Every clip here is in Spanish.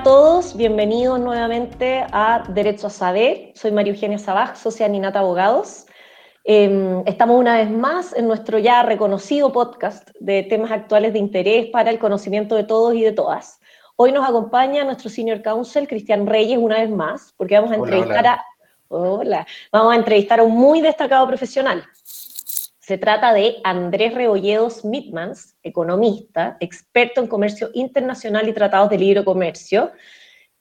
Hola a todos, bienvenidos nuevamente a Derecho a Saber. Soy María Eugenia Sabaj, socia Ninata Abogados. Em, estamos una vez más en nuestro ya reconocido podcast de temas actuales de interés para el conocimiento de todos y de todas. Hoy nos acompaña nuestro senior counsel, Cristian Reyes, una vez más, porque vamos a entrevistar a... Hola, vamos a entrevistar a un muy destacado profesional. Se trata de Andrés Rebolledos Mitmans, economista, experto en comercio internacional y tratados de libre comercio,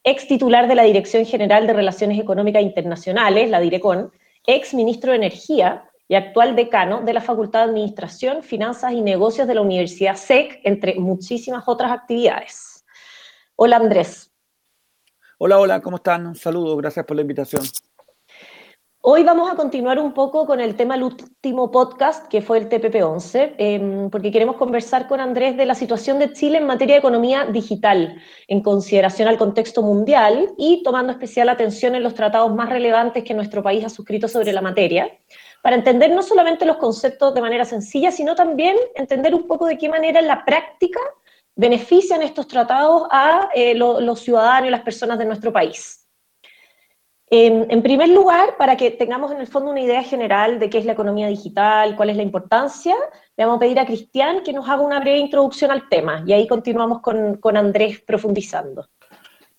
ex titular de la Dirección General de Relaciones Económicas Internacionales, la DIRECON, ex ministro de Energía y actual decano de la Facultad de Administración, Finanzas y Negocios de la Universidad SEC, entre muchísimas otras actividades. Hola Andrés. Hola, hola, ¿cómo están? Un saludo, gracias por la invitación. Hoy vamos a continuar un poco con el tema del último podcast, que fue el TPP-11, em, porque queremos conversar con Andrés de la situación de Chile en materia de economía digital, en consideración al contexto mundial y tomando especial atención en los tratados más relevantes que nuestro país ha suscrito sobre la materia, para entender no solamente los conceptos de manera sencilla, sino también entender un poco de qué manera en la práctica benefician estos tratados a eh, los ciudadanos y las personas de nuestro país. En, primer lugar, para que tengamos en el fondo una idea general de qué es la economía digital, cuál es la importancia, le vamos a pedir a Cristian que nos haga una breve introducción al tema y ahí continuamos con, Andrés profundizando.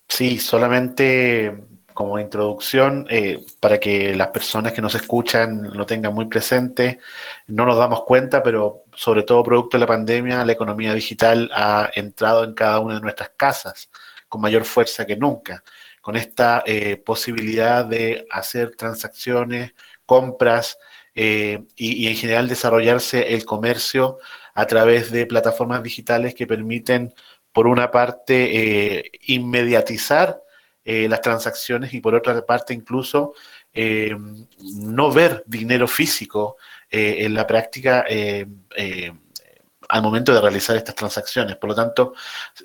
Sí, solamente como introducción, eh, para que las personas que nos escuchan lo tengan muy presente, no nos damos cuenta, pero sobre todo producto de la pandemia, la economía digital ha entrado en cada una de nuestras casas con mayor fuerza que nunca con esta eh, posibilidad de hacer transacciones, compras eh, y, en general desarrollarse el comercio a través de plataformas digitales que permiten, por una parte, eh, inmediatizar las transacciones y por otra parte incluso no ver dinero físico en la práctica al momento de realizar estas transacciones. Por lo tanto,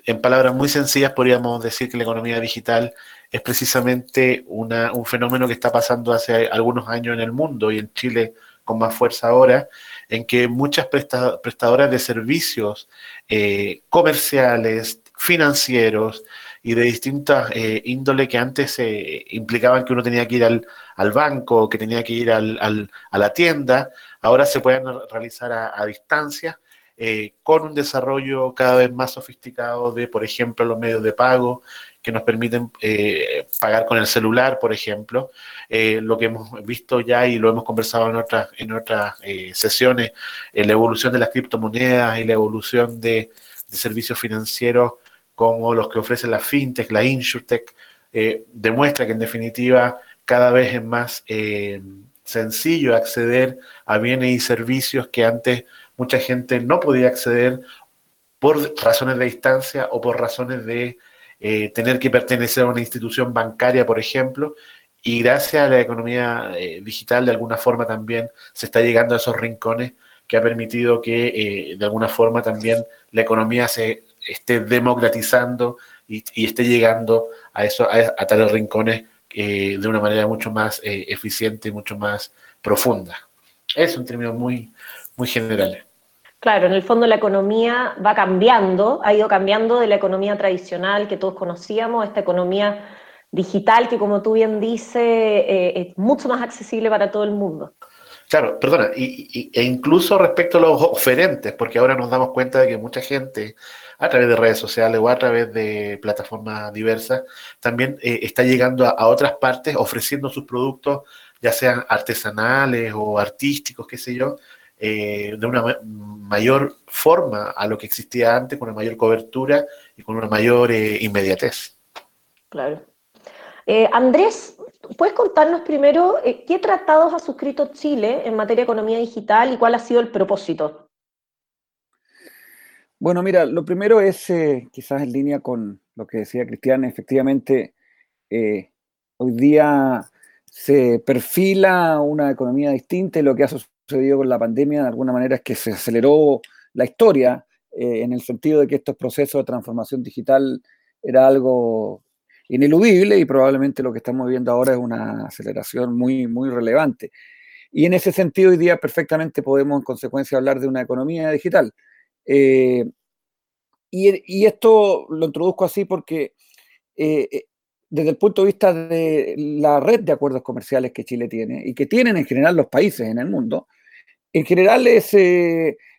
en palabras muy sencillas, podríamos decir que la economía digital es precisamente un fenómeno que está pasando hace algunos años en el mundo y en Chile con más fuerza ahora, en que muchas prestadoras de servicios eh, comerciales, financieros y de distintas eh, índole que antes eh, implicaban que uno tenía que ir al, banco, que tenía que ir al, a la tienda, ahora se pueden realizar a distancia eh, con un desarrollo cada vez más sofisticado de, por ejemplo, los medios de pago que nos permiten eh, pagar con el celular, por ejemplo. Eh, lo que hemos visto ya y lo hemos conversado en otras, en otras sesiones, la evolución de las criptomonedas y la evolución de, servicios financieros como los que ofrece la fintech, la insurtech, demuestra que en definitiva cada vez es más sencillo acceder a bienes y servicios que antes mucha gente no podía acceder por razones de distancia o por razones de eh, tener que pertenecer a una institución bancaria, por ejemplo, y gracias a la economía eh, digital, de alguna forma también se está llegando a esos rincones que ha permitido que eh, de alguna forma también la economía se esté democratizando y, esté llegando a, eso, a, tales rincones de una manera mucho más eficiente y mucho más profunda. Es un término muy, muy general. Claro, en el fondo la economía va cambiando, ha ido cambiando de la economía tradicional que todos conocíamos, esta economía digital que, como tú bien dices, eh, es mucho más accesible para todo el mundo. Claro, perdona, y, e incluso respecto a los oferentes, porque ahora nos damos cuenta de que mucha gente, a través de redes sociales o a través de plataformas diversas, también eh, está llegando a, otras partes ofreciendo sus productos, ya sean artesanales o artísticos, qué sé yo, eh, de una mayor forma a lo que existía antes, con una mayor cobertura y con una mayor eh, inmediatez. Claro. Eh, Andrés, ¿puedes contarnos primero qué tratados ha suscrito Chile en materia de economía digital y cuál ha sido el propósito? Bueno, mira, lo primero es quizás en línea con lo que decía Cristian, efectivamente, hoy día se perfila una economía distinta y lo que ha sucedido con la pandemia de alguna manera es que se aceleró la historia eh, en el sentido de que estos procesos de transformación digital era algo ineludible y probablemente lo que estamos viendo ahora es una aceleración muy, muy relevante. Y en ese sentido hoy día perfectamente podemos en consecuencia hablar de una economía digital. Eh, y, y, esto lo introduzco así porque desde el punto de vista de la red de acuerdos comerciales que Chile tiene y que tienen en general los países en el mundo, en general es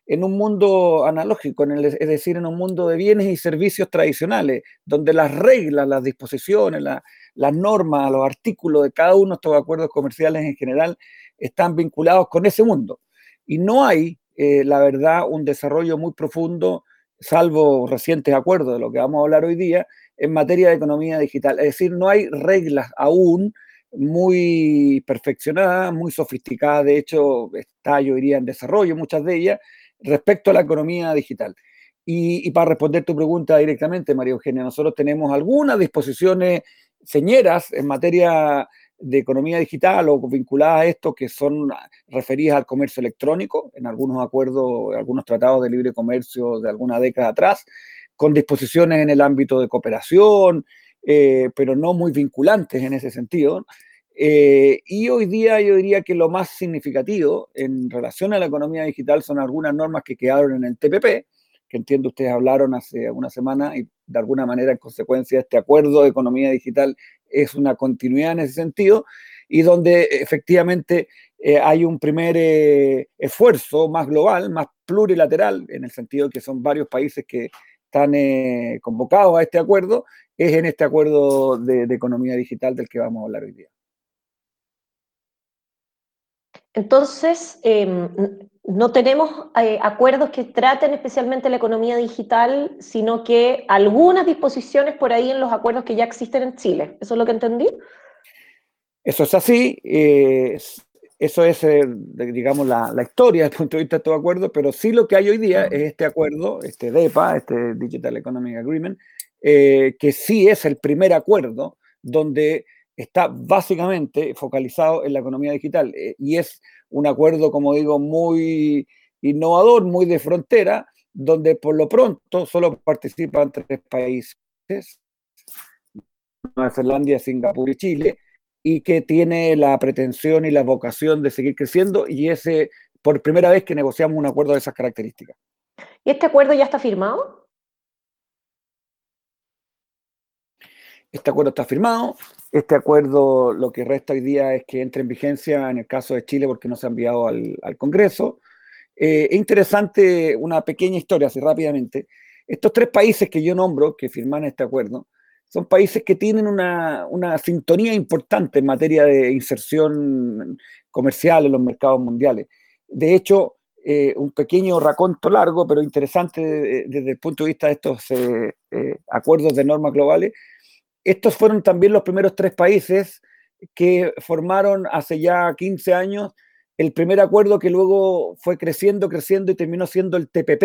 en un mundo analógico, es decir, en un mundo de bienes y servicios tradicionales, donde las reglas, las disposiciones, las normas, los artículos de cada uno de estos acuerdos comerciales en general están vinculados con ese mundo. Y no hay, eh, la verdad, un desarrollo muy profundo, salvo recientes acuerdos de lo que vamos a hablar hoy día, en materia de economía digital. Es decir, no hay reglas aún muy perfeccionadas, muy sofisticadas, de hecho está, yo diría, en desarrollo muchas de ellas, respecto a la economía digital. Y, para responder tu pregunta directamente, María Eugenia, nosotros tenemos algunas disposiciones señeras en materia de economía digital o vinculadas a esto que son referidas al comercio electrónico, en algunos acuerdos, algunos tratados de libre comercio de alguna década atrás, con disposiciones en el ámbito de cooperación, eh, pero no muy vinculantes en ese sentido. Eh, y hoy día yo diría que lo más significativo en relación a la economía digital son algunas normas que quedaron en el TPP, que entiendo ustedes hablaron hace una semana y de alguna manera en consecuencia este acuerdo de economía digital es una continuidad en ese sentido y donde efectivamente eh, hay un primer eh, esfuerzo más global, más plurilateral, en el sentido que son varios países que están convocados a este acuerdo, es en este acuerdo de economía digital del que vamos a hablar hoy día. Entonces, em, no tenemos eh, acuerdos que traten especialmente la economía digital, sino que algunas disposiciones por ahí en los acuerdos que ya existen en Chile. ¿Eso es lo que entendí? Eso es así. Eh, eso es, eh, digamos, la, historia desde el punto de vista de todo acuerdo, pero sí lo que hay hoy día es este acuerdo, este DEPA, este Digital Economic Agreement, que sí es el primer acuerdo donde está básicamente focalizado en la economía digital eh, y es un acuerdo, como digo, muy innovador, muy de frontera, donde por lo pronto solo participan tres países, Nueva Zelanda, Singapur y Chile, y que tiene la pretensión y la vocación de seguir creciendo y es por primera vez que negociamos un acuerdo de esas características. ¿Y este acuerdo ya está firmado? Este acuerdo está firmado, este acuerdo lo que resta hoy día es que entre en vigencia en el caso de Chile porque no se ha enviado al, Congreso. Eh, es interesante una pequeña historia, así rápidamente. Estos tres países que yo nombro, que firman este acuerdo, son países que tienen una, sintonía importante en materia de inserción comercial en los mercados mundiales. De hecho, eh, un pequeño raconto largo, pero interesante desde el punto de vista de estos eh, acuerdos de normas globales, estos fueron también los primeros tres países que formaron hace ya 15 años el primer acuerdo que luego fue creciendo, creciendo y terminó siendo el TPP,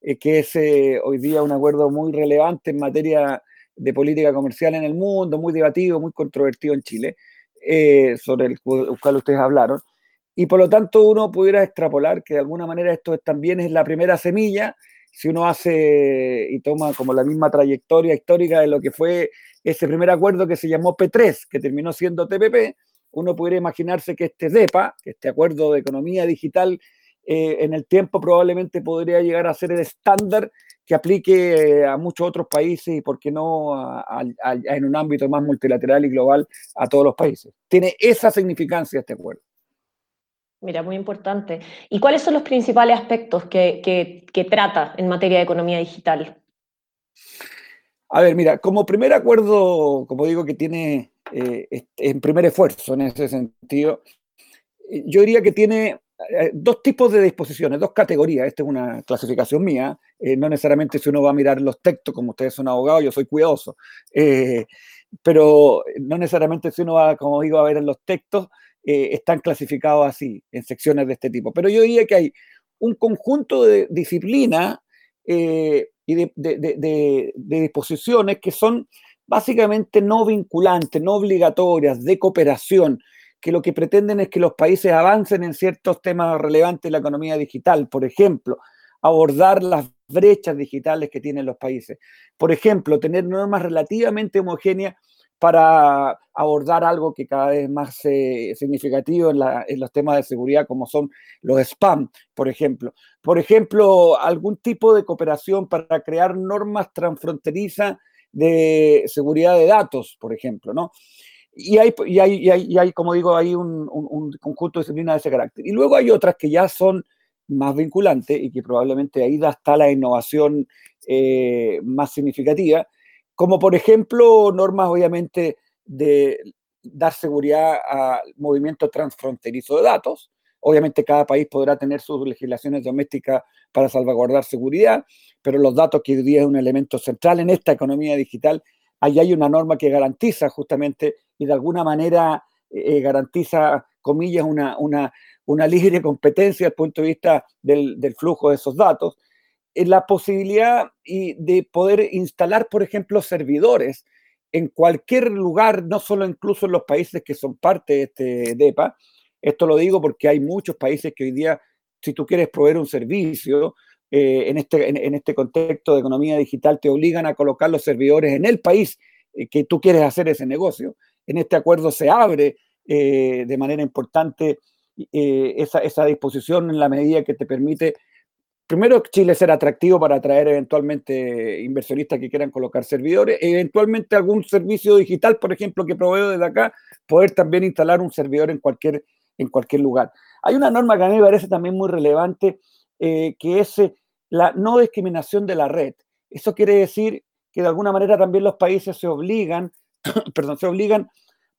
eh, que es eh, hoy día un acuerdo muy relevante en materia de política comercial en el mundo, muy debatido, muy controvertido en Chile, eh, sobre el cual ustedes hablaron. Y por lo tanto uno pudiera extrapolar que de alguna manera esto también es la primera semilla si uno hace y toma como la misma trayectoria histórica de lo que fue ese primer acuerdo que se llamó P3, que terminó siendo TPP, uno podría imaginarse que este DEPA, este acuerdo de economía digital, eh, en el tiempo probablemente podría llegar a ser el estándar que aplique a muchos otros países y, por qué no, en un ámbito más multilateral y global a todos los países. Tiene esa significancia este acuerdo. Mira, muy importante. ¿Y cuáles son los principales aspectos que, trata en materia de economía digital? A ver, mira, como primer acuerdo, como digo, que tiene eh, en primer esfuerzo en ese sentido, eh, yo diría que tiene dos tipos de disposiciones, dos categorías. Esta es una clasificación mía, no necesariamente si uno va a mirar los textos, como ustedes son abogados, yo soy cuidadoso, pero no necesariamente si uno va, como digo, a ver en los textos, eh, están clasificados así, en secciones de este tipo. Pero yo diría que hay un conjunto de disciplinas eh, y de, disposiciones que son básicamente no vinculantes, no obligatorias, de cooperación, que lo que pretenden es que los países avancen en ciertos temas relevantes de la economía digital. Por ejemplo, abordar las brechas digitales que tienen los países. Por ejemplo, tener normas relativamente homogéneas para abordar algo que cada vez más eh, significativo en, los temas de seguridad, como son los spam, por ejemplo. Por ejemplo, algún tipo de cooperación para crear normas transfronterizas de seguridad de datos, por ejemplo, ¿no? Y hay, y hay, y hay, como digo, hay un, un, conjunto de disciplinas de ese carácter. Y luego hay otras que ya son más vinculantes y que probablemente ahí hasta la innovación eh, más significativa, como por ejemplo normas obviamente de dar seguridad al movimiento transfronterizo de datos. Obviamente cada país podrá tener sus legislaciones domésticas para salvaguardar seguridad, pero los datos que hoy día es un elemento central en esta economía digital, ahí hay una norma que garantiza justamente y de alguna manera eh, garantiza, comillas, una, una, una, libre competencia desde el punto de vista del, flujo de esos datos. Eh, la posibilidad de poder instalar, por ejemplo, servidores en cualquier lugar, no solo incluso en los países que son parte de este DEPA. Esto lo digo porque hay muchos países que hoy día, si tú quieres proveer un servicio, eh, en, este, en, este contexto de economía digital, te obligan a colocar los servidores en el país que tú quieres hacer ese negocio en este acuerdo se abre eh, de manera importante eh, esa, disposición en la medida que te permite, primero, Chile ser atractivo para atraer eventualmente inversionistas que quieran colocar servidores, eventualmente algún servicio digital, por ejemplo, que proveo desde acá, poder también instalar un servidor en cualquier, en cualquier lugar. Hay una norma que a mí me parece también muy relevante, eh, que es la no discriminación de la red. Eso quiere decir que de alguna manera también los países se obligan perdón, se obligan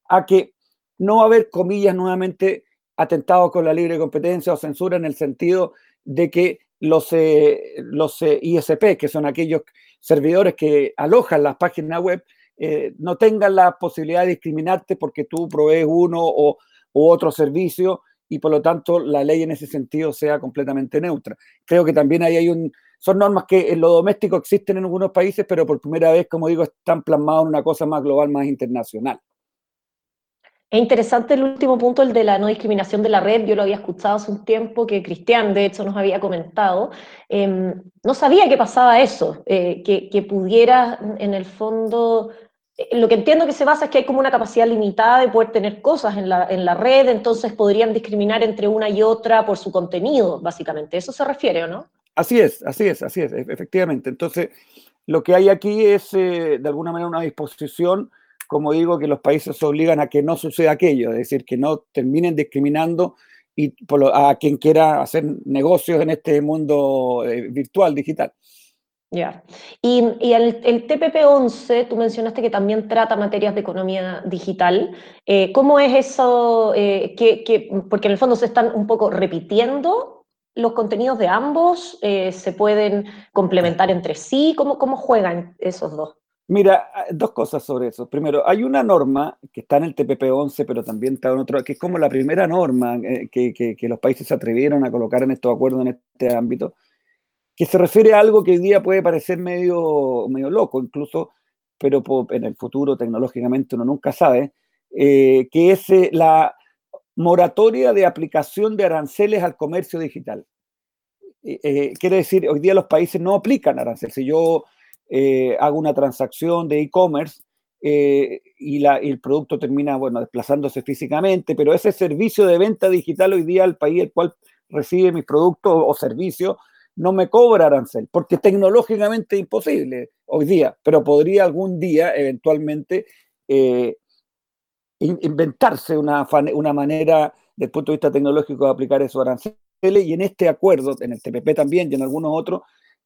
a que no va a haber, comillas, nuevamente atentados con la libre competencia o censura en el sentido de que los, eh, los eh, ISP, que son aquellos servidores que alojan las páginas web, eh, no tengan la posibilidad de discriminarte porque tú provees uno o, u otro servicio y por lo tanto la ley en ese sentido sea completamente neutra. Creo que también ahí hay un, son normas que en lo doméstico existen en algunos países, pero por primera vez, como digo, están plasmadas en una cosa más global, más internacional. Es interesante el último punto, el de la no discriminación de la red. Yo lo había escuchado hace un tiempo, que Cristian, de hecho, nos había comentado. Em, no sabía que pasaba eso, eh, que, pudiera, en el fondo, lo que entiendo que se basa es que hay como una capacidad limitada de poder tener cosas en la, en la red, entonces podrían discriminar entre una y otra por su contenido, básicamente. ¿Eso se refiere o no? Así es, así es, así es, e-, efectivamente. Entonces, lo que hay aquí es, eh, de alguna manera, una disposición, como digo, que los países obligan a que no suceda aquello, es decir, que no terminen discriminando y a quien quiera hacer negocios en este mundo eh, virtual, digital. Ya. Y, el, TPP-11, tú mencionaste que también trata materias de economía digital. Eh, ¿Cómo es eso? que, porque en el fondo se están un poco repitiendo los contenidos de ambos eh, se pueden complementar entre sí? ¿Cómo, ¿Cómo juegan esos dos? Mira, ah, dos cosas sobre eso. Primero, hay una norma que está en el TPP-11, pero también está en otro, que es como la primera norma eh, que, que, los países se atrevieron a colocar en estos acuerdos en este ámbito, que se refiere a algo que hoy día puede parecer medio, medio loco, incluso, pero en el futuro tecnológicamente uno nunca sabe, eh, que es la moratoria de aplicación de aranceles al comercio digital. Eh, eh, quiere decir, hoy día los países no aplican aranceles. Si yo eh, hago una transacción de e-commerce y, el producto termina, bueno, desplazándose físicamente, pero ese servicio de venta digital hoy día el país el cual recibe mis productos o servicios no me cobra arancel, porque tecnológicamente es imposible hoy día, pero podría algún día eventualmente inventarse una, una manera, desde el punto de vista tecnológico, de aplicar esos aranceles. Y en este acuerdo, en el TPP también y en algunos otros,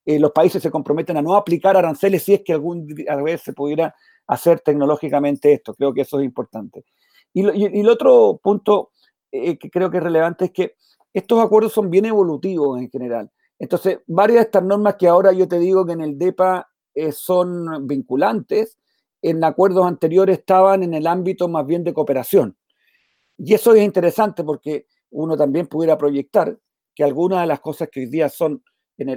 eh, los países se comprometen a no aplicar aranceles si es que algún vez se pudiera hacer tecnológicamente esto. Creo que eso es importante. Y, el otro punto eh, que creo que es relevante es que estos acuerdos son bien evolutivos en general. Entonces, varias de estas normas que ahora yo te digo que en el DEPA eh, son vinculantes, en acuerdos anteriores estaban en el ámbito más bien de cooperación. Y eso es interesante porque uno también pudiera proyectar que algunas de las cosas que hoy día son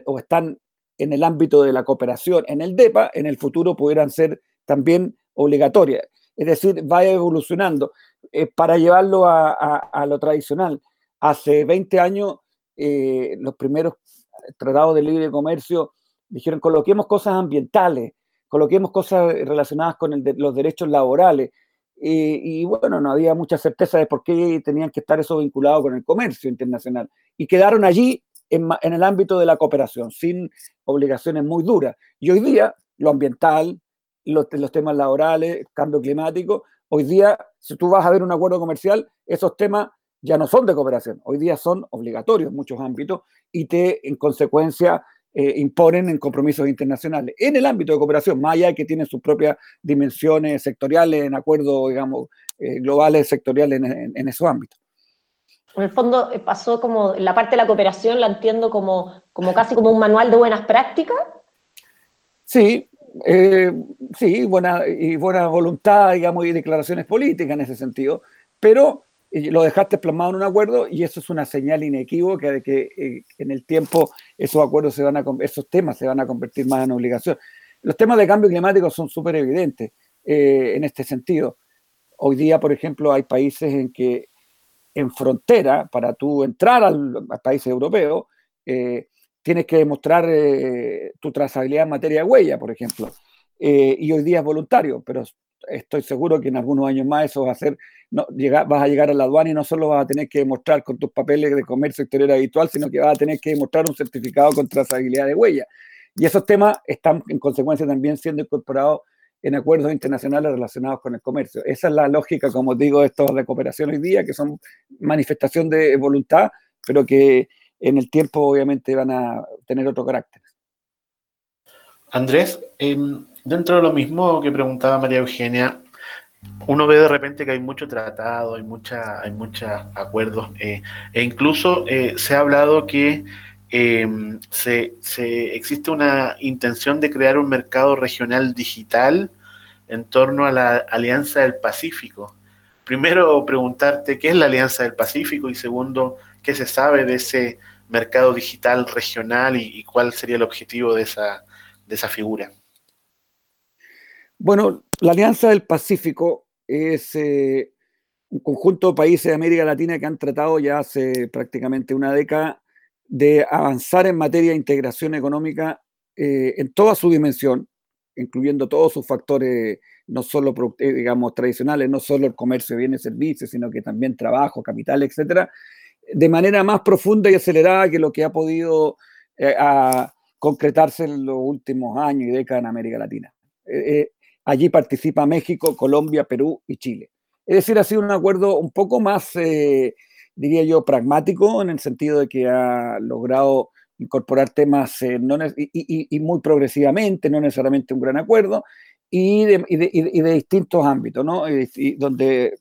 o están en el ámbito de la cooperación en el DEPA, en el futuro pudieran ser también obligatorias. Es decir, va evolucionando. Eh, para llevarlo a, lo tradicional, hace 20 años eh, los primeros tratados de libre comercio dijeron coloquemos cosas ambientales, coloquemos cosas relacionadas con los derechos laborales. y bueno, no había mucha certeza de por qué tenían que estar eso vinculado con el comercio internacional. Y quedaron allí en, el ámbito de la cooperación, sin obligaciones muy duras. Y hoy día lo ambiental, los, los temas laborales, cambio climático. Hoy día, si tú vas a ver un acuerdo comercial, esos temas ya no son de cooperación, hoy día son obligatorios en muchos ámbitos y te, en consecuencia, eh, imponen en compromisos internacionales. En el ámbito de cooperación, más allá de que tienen sus propias dimensiones sectoriales, en acuerdos, digamos, eh, globales sectoriales en, esos ámbitos. En el fondo eh, pasó como, la parte de la cooperación la entiendo como, como casi como un manual de buenas prácticas. Sí, sí, buena, y buena voluntad, digamos, y declaraciones políticas en ese sentido, pero lo dejaste plasmado en un acuerdo y eso es una señal inequívoca de que eh, en el tiempo esos acuerdos se van a, esos temas se van a convertir más en obligación. Los temas de cambio climático son súper evidentes eh, en este sentido. Hoy día, por ejemplo, hay países en que en frontera, para tú entrar al, país europeo, eh, tienes que demostrar tu trazabilidad en materia de huella, por ejemplo. y hoy día es voluntario, pero estoy seguro que en algunos años más eso va a ser, no, vas a llegar a la aduana y no solo vas a tener que demostrar con tus papeles de comercio exterior habitual, sino que vas a tener que demostrar un certificado con trazabilidad de huella. Y esos temas están en consecuencia también siendo incorporados en acuerdos internacionales relacionados con el comercio. Esa es la lógica, como digo, de estos de hoy día, que son manifestación de voluntad, pero que en el tiempo obviamente van a tener otro carácter. Andrés, em, Dentro de lo mismo que preguntaba María Eugenia, uno ve de repente que hay mucho tratado, hay mucha, hay muchos acuerdos, eh, e incluso eh, se ha hablado que em, se, existe una intención de crear un mercado regional digital en torno a la Alianza del Pacífico. Primero, preguntarte qué es la Alianza del Pacífico y segundo, qué se sabe de ese mercado digital regional y, y cuál sería el objetivo de esa, de esa figura. Bueno, la Alianza del Pacífico es eh, un conjunto de países de América Latina que han tratado ya hace prácticamente una década de avanzar en materia de integración económica eh, en toda su dimensión, incluyendo todos sus factores, no solo, eh, digamos, tradicionales, no solo el comercio de bienes y servicios, sino que también trabajo, capital, etcétera, de manera más profunda y acelerada que lo que ha podido concretarse en los últimos años y décadas en América Latina. Allí participa México, Colombia, Perú y Chile. Es decir, ha sido un acuerdo un poco más, eh, diría yo, pragmático, en el sentido de que ha logrado incorporar temas eh, y, muy progresivamente, no necesariamente un gran acuerdo, y de, distintos ámbitos, ¿no? donde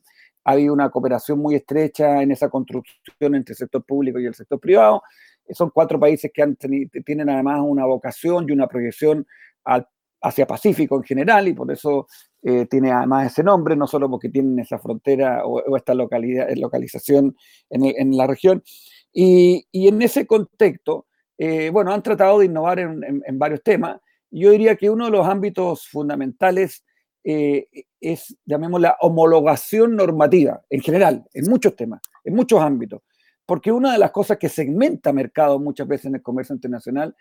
ha una cooperación muy estrecha en esa construcción entre el sector público y el sector privado. Son cuatro países que tienen además una vocación y una proyección al hacia Pacífico en general, y por eso eh, tiene además ese nombre, no solo porque tienen esa frontera o, esta localidad, eh, localización en, la región. Y, en ese contexto, eh, bueno, han tratado de innovar en, varios temas. Yo diría que uno de los ámbitos fundamentales es, llamémosla, homologación normativa, en general, en muchos temas, en muchos ámbitos. Porque una de las cosas que segmenta mercado muchas veces en el comercio internacional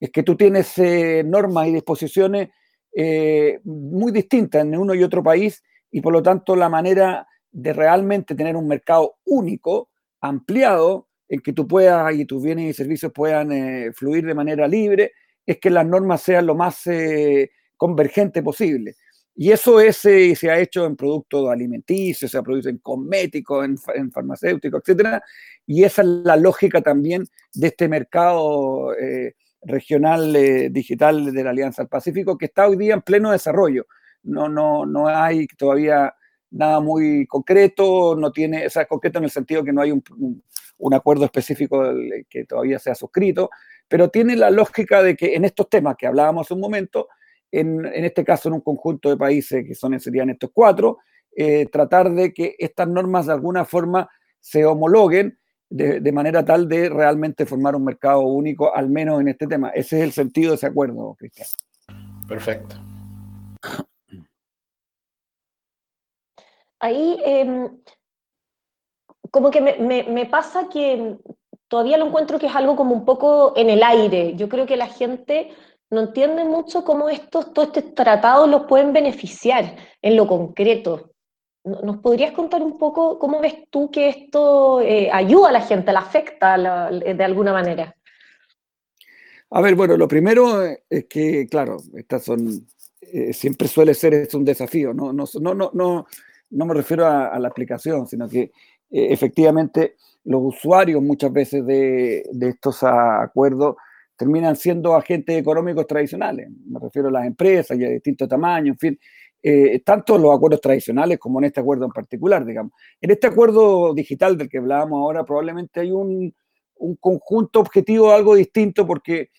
es que tú tienes eh, normas y disposiciones eh, muy distintas en uno y otro país y por lo tanto la manera de realmente tener un mercado único, ampliado, en que tú puedas y tus bienes y servicios puedan eh, fluir de manera libre, es que las normas sean lo más convergente posible. Y eso es, se ha hecho en productos alimenticios, se produce en cosméticos, en, en farmacéuticos, etc. Y esa es la lógica también de este mercado regional eh, digital de la Alianza del Pacífico, que está hoy día en pleno desarrollo. No, no, no hay todavía nada muy concreto, no tiene, o sea, concreto en el sentido que no hay un, un, acuerdo específico que todavía sea suscrito, pero tiene la lógica de que en estos temas que hablábamos hace un momento, en, en este caso en un conjunto de países que son, serían estos cuatro, eh, tratar de que estas normas de alguna forma se homologuen de, manera tal de realmente formar un mercado único, al menos en este tema. Ese es el sentido de ese acuerdo, Cristian. Perfecto. Ahí, em, como que me, pasa que todavía lo encuentro que es algo como un poco en el aire. Yo creo que la gente no entiende mucho cómo estos, todos estos tratados los pueden beneficiar en lo concreto. ¿Nos podrías contar un poco cómo ves tú que esto eh, ayuda a la gente, la afecta de alguna manera? A ver, bueno, lo primero es que, claro, estas son siempre suele ser un desafío. No, no, no, no, no me refiero a, la aplicación, sino que efectivamente los usuarios muchas veces de, de estos acuerdos terminan siendo agentes económicos tradicionales. Me refiero a las empresas y a distintos tamaños, en fin, eh, tanto los acuerdos tradicionales como en este acuerdo en particular, digamos. En este acuerdo digital del que hablábamos ahora, probablemente hay un, un conjunto objetivo algo distinto porque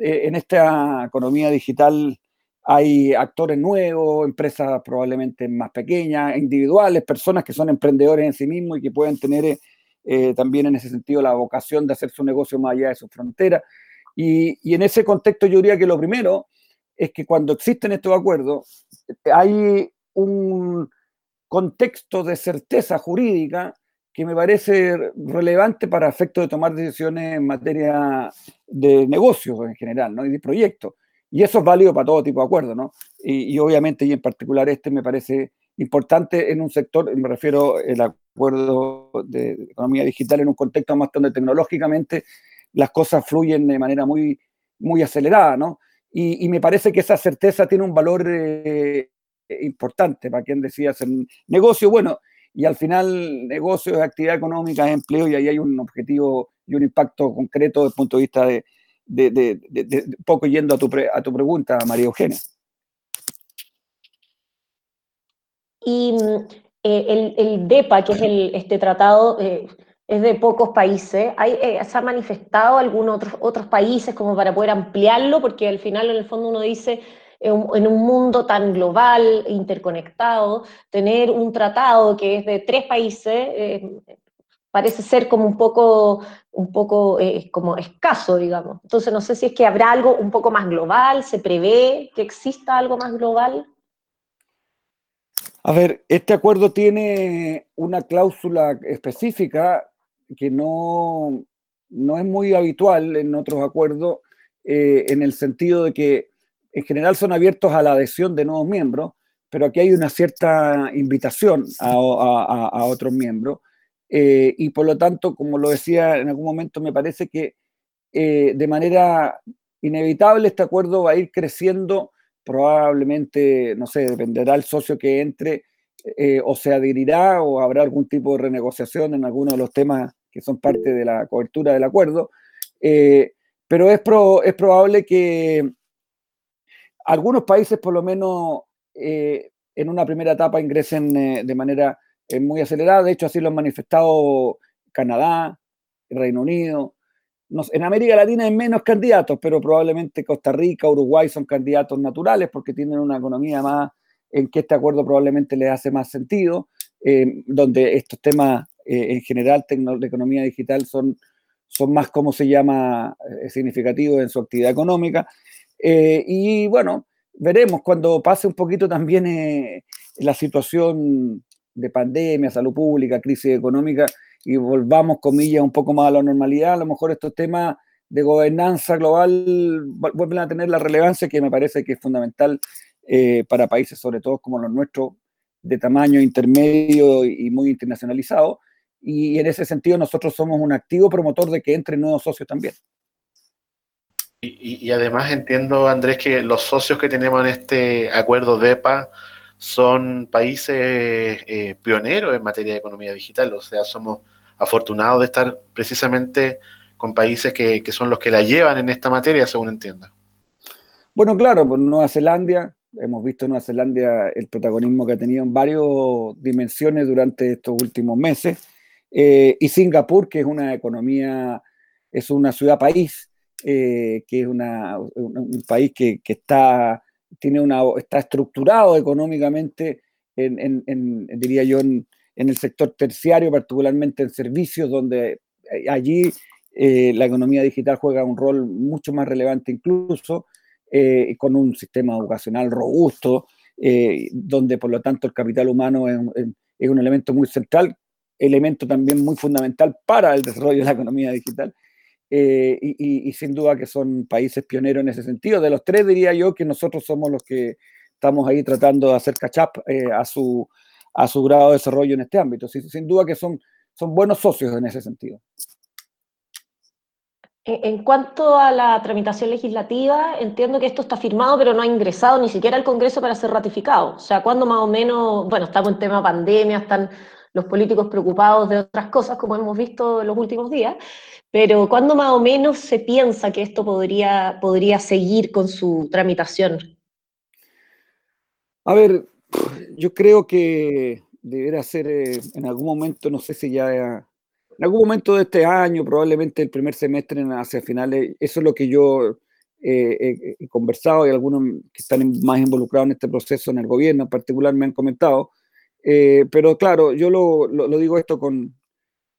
eh, en esta economía digital hay actores nuevos, empresas probablemente más pequeñas, individuales, personas que son emprendedores en sí mismos y que pueden tener eh, también en ese sentido la vocación de hacer su negocio más allá de sus fronteras. Y, y en ese contexto yo diría que lo primero es que cuando existen estos acuerdos hay un contexto de certeza jurídica que me parece relevante para efecto de tomar decisiones en materia de negocios en general, ¿no? Y de proyectos. Y eso es válido para todo tipo de acuerdos, ¿no? Y, y, obviamente, y en particular este me parece importante en un sector, me refiero al acuerdo de economía digital en un contexto más donde tecnológicamente las cosas fluyen de manera muy, muy acelerada, ¿no? Y, me parece que esa certeza tiene un valor eh, importante para quien decía hacer negocio. Bueno, y al final negocio es actividad económica, es empleo, y ahí hay un objetivo y un impacto concreto desde el punto de vista de, poco yendo a tu, a tu pregunta, María Eugenia. Y eh, el, el, DEPA, que es el, este tratado, eh, es de pocos países. Hay, eh, ¿Se ha manifestado algunos otros, otros países como para poder ampliarlo? Porque al final, en el fondo, uno dice, en un mundo tan global, interconectado, tener un tratado que es de tres países eh, parece ser como un poco, un poco eh, como escaso, digamos. Entonces, no sé si es que habrá algo un poco más global, se prevé que exista algo más global. A ver, este acuerdo tiene una cláusula específica que no, no es muy habitual en otros acuerdos, eh, en el sentido de que en general son abiertos a la adhesión de nuevos miembros, pero aquí hay una cierta invitación a, a, otros miembros. Eh, y por lo tanto, como lo decía en algún momento, me parece que eh, de manera inevitable este acuerdo va a ir creciendo, probablemente, no sé, dependerá el socio que entre, o se adherirá o habrá algún tipo de renegociación en alguno de los temas que son parte de la cobertura del acuerdo, eh, pero es, es probable que algunos países por lo menos eh, en una primera etapa ingresen eh, de manera muy acelerada, de hecho así lo han manifestado Canadá, Reino Unido, en América Latina hay menos candidatos, pero probablemente Costa Rica, Uruguay son candidatos naturales porque tienen una economía más en que este acuerdo probablemente les hace más sentido, donde estos temas eh, en general de economía digital son, son más, como se llama, eh, significativos en su actividad económica. Eh, y bueno, veremos cuando pase un poquito también la situación de pandemia, salud pública, crisis económica, y volvamos, comillas, un poco más a la normalidad, a lo mejor estos temas de gobernanza global vuelven a tener la relevancia que me parece que es fundamental para países, sobre todo como los nuestros, de tamaño intermedio y muy internacionalizado, y en ese sentido nosotros somos un activo promotor de que entren nuevos socios también. Y, además entiendo, Andrés, que los socios que tenemos en este acuerdo de EPA son países eh, pioneros en materia de economía digital, o sea, somos afortunados de estar precisamente con países que, que son los que la llevan en esta materia, según entiendo. Bueno, claro, pues Nueva Zelanda, hemos visto en Nueva Zelanda el protagonismo que ha tenido en varias dimensiones durante estos últimos meses. Eh, y Singapur, que es una economía, es una ciudad-país, eh, que es un, país que, está, tiene una, está estructurado económicamente, en, en, diría yo, en, el sector terciario, particularmente en servicios, donde eh, allí la economía digital juega un rol mucho más relevante incluso, con un sistema educacional robusto, donde por lo tanto el capital humano es, es un elemento muy central elemento también muy fundamental para el desarrollo de la economía digital. Eh, y, sin duda que son países pioneros en ese sentido. De los tres diría yo que nosotros somos los que estamos ahí tratando de hacer catch up eh, a, su, a su grado de desarrollo en este ámbito. Sin, sin duda que son, son buenos socios en ese sentido. En cuanto a la tramitación legislativa, entiendo que esto está firmado, pero no ha ingresado ni siquiera al Congreso para ser ratificado. O sea, cuando más o menos, bueno, estamos en tema pandemia, están los políticos preocupados de otras cosas, como hemos visto en los últimos días, pero ¿cuándo más o menos se piensa que esto podría, podría seguir con su tramitación? A ver, yo creo que deberá ser eh, en algún momento, no sé si ya en algún momento de este año, probablemente el primer semestre hacia finales, eso es lo que yo eh, he conversado y algunos que están más involucrados en este proceso en el gobierno en particular me han comentado. Eh, pero claro, yo lo, lo, digo esto con,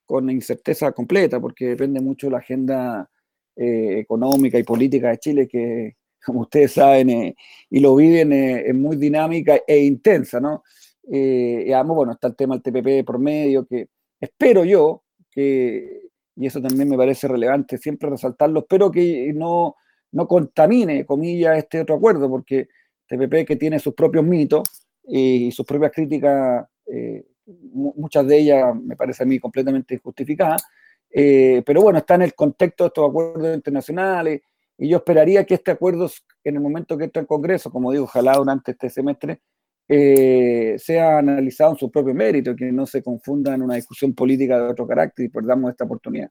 con, incerteza completa, porque depende mucho de la agenda eh, económica y política de Chile, que como ustedes saben y lo viven, es muy dinámica e intensa, ¿no? y además, bueno, está el tema del TPP por medio, que espero yo, y eso también me parece relevante siempre resaltarlo, espero que no, no contamine, comillas, este otro acuerdo, porque TPP que tiene sus propios mitos y sus propias críticas, eh, muchas de ellas me parece a mí completamente injustificadas, eh, pero bueno, está en el contexto de estos acuerdos internacionales y yo esperaría que este acuerdo, en el momento que está en Congreso, como digo, ojalá durante este semestre, eh, sea analizado en su propio mérito, que no se confunda en una discusión política de otro carácter y perdamos esta oportunidad.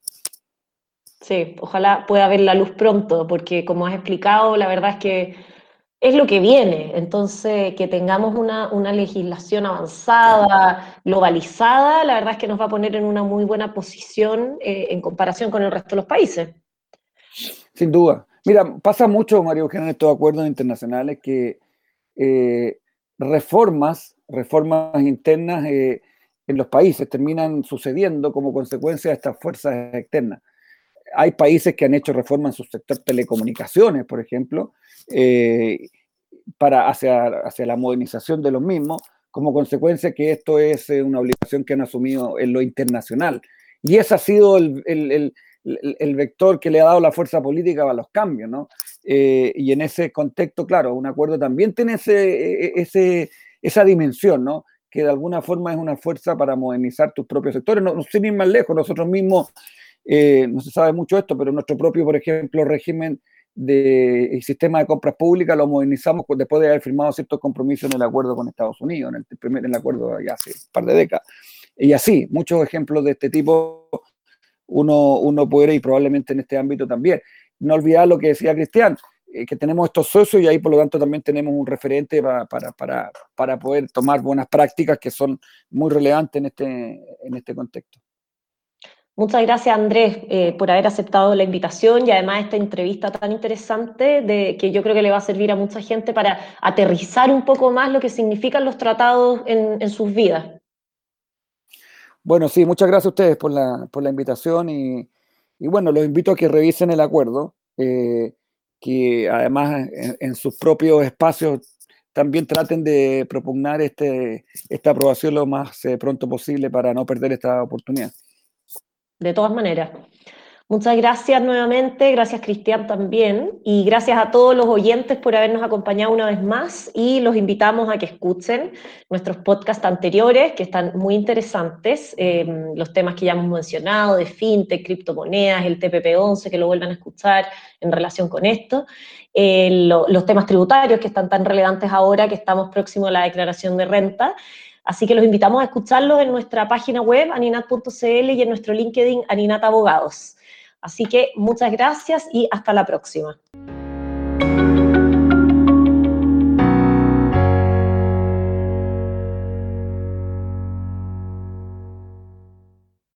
Sí, ojalá pueda ver la luz pronto, porque como has explicado, la verdad es que es lo que viene. Entonces, que tengamos una, una, legislación avanzada, globalizada, la verdad es que nos va a poner en una muy buena posición eh, en comparación con el resto de los países. Sin duda. Mira, pasa mucho, María Eugenia, en estos acuerdos internacionales que eh, reformas, reformas internas eh, en los países terminan sucediendo como consecuencia de estas fuerzas externas. Hay países que han hecho reformas en su sector telecomunicaciones, por ejemplo, eh, para hacia, hacia la modernización de los mismos, como consecuencia que esto es eh, una obligación que han asumido en lo internacional. Y ese ha sido el, el, el, vector que le ha dado la fuerza política a los cambios, ¿no? Eh, y en ese contexto, claro, un acuerdo también tiene ese, e, ese, esa dimensión, ¿no? Que de alguna forma es una fuerza para modernizar tus propios sectores. No, no sin más lejos, nosotros mismos, eh, no se sabe mucho esto, pero nuestro propio, por ejemplo, régimen de sistema de compras públicas lo modernizamos después de haber firmado ciertos compromisos en el acuerdo con Estados Unidos, en el primer en el acuerdo ya hace un par de décadas. Y así, muchos ejemplos de este tipo uno, uno puede y probablemente en este ámbito también. No olvidar lo que decía Cristian, eh, que tenemos estos socios y ahí por lo tanto también tenemos un referente para, para, para, poder tomar buenas prácticas que son muy relevantes en este, en este contexto. Muchas gracias Andrés eh, por haber aceptado la invitación y además esta entrevista tan interesante de, que yo creo que le va a servir a mucha gente para aterrizar un poco más lo que significan los tratados en, en sus vidas. Bueno, sí, muchas gracias a ustedes por la, por la invitación y, bueno, los invito a que revisen el acuerdo, eh, que además en, sus propios espacios también traten de propugnar este, esta aprobación lo más eh, pronto posible para no perder esta oportunidad. De todas maneras. Muchas gracias nuevamente, gracias Cristian también, y gracias a todos los oyentes por habernos acompañado una vez más y los invitamos a que escuchen nuestros podcasts anteriores que están muy interesantes, em, los temas que ya hemos mencionado de fintech, criptomonedas, el TPP-11, que lo vuelvan a escuchar en relación con esto, eh, los temas tributarios que están tan relevantes ahora que estamos próximos a la declaración de renta. Así que los invitamos a escucharlos en nuestra página web, aninat.cl, y en nuestro LinkedIn, Aninat Abogados. Así que muchas gracias y hasta la próxima.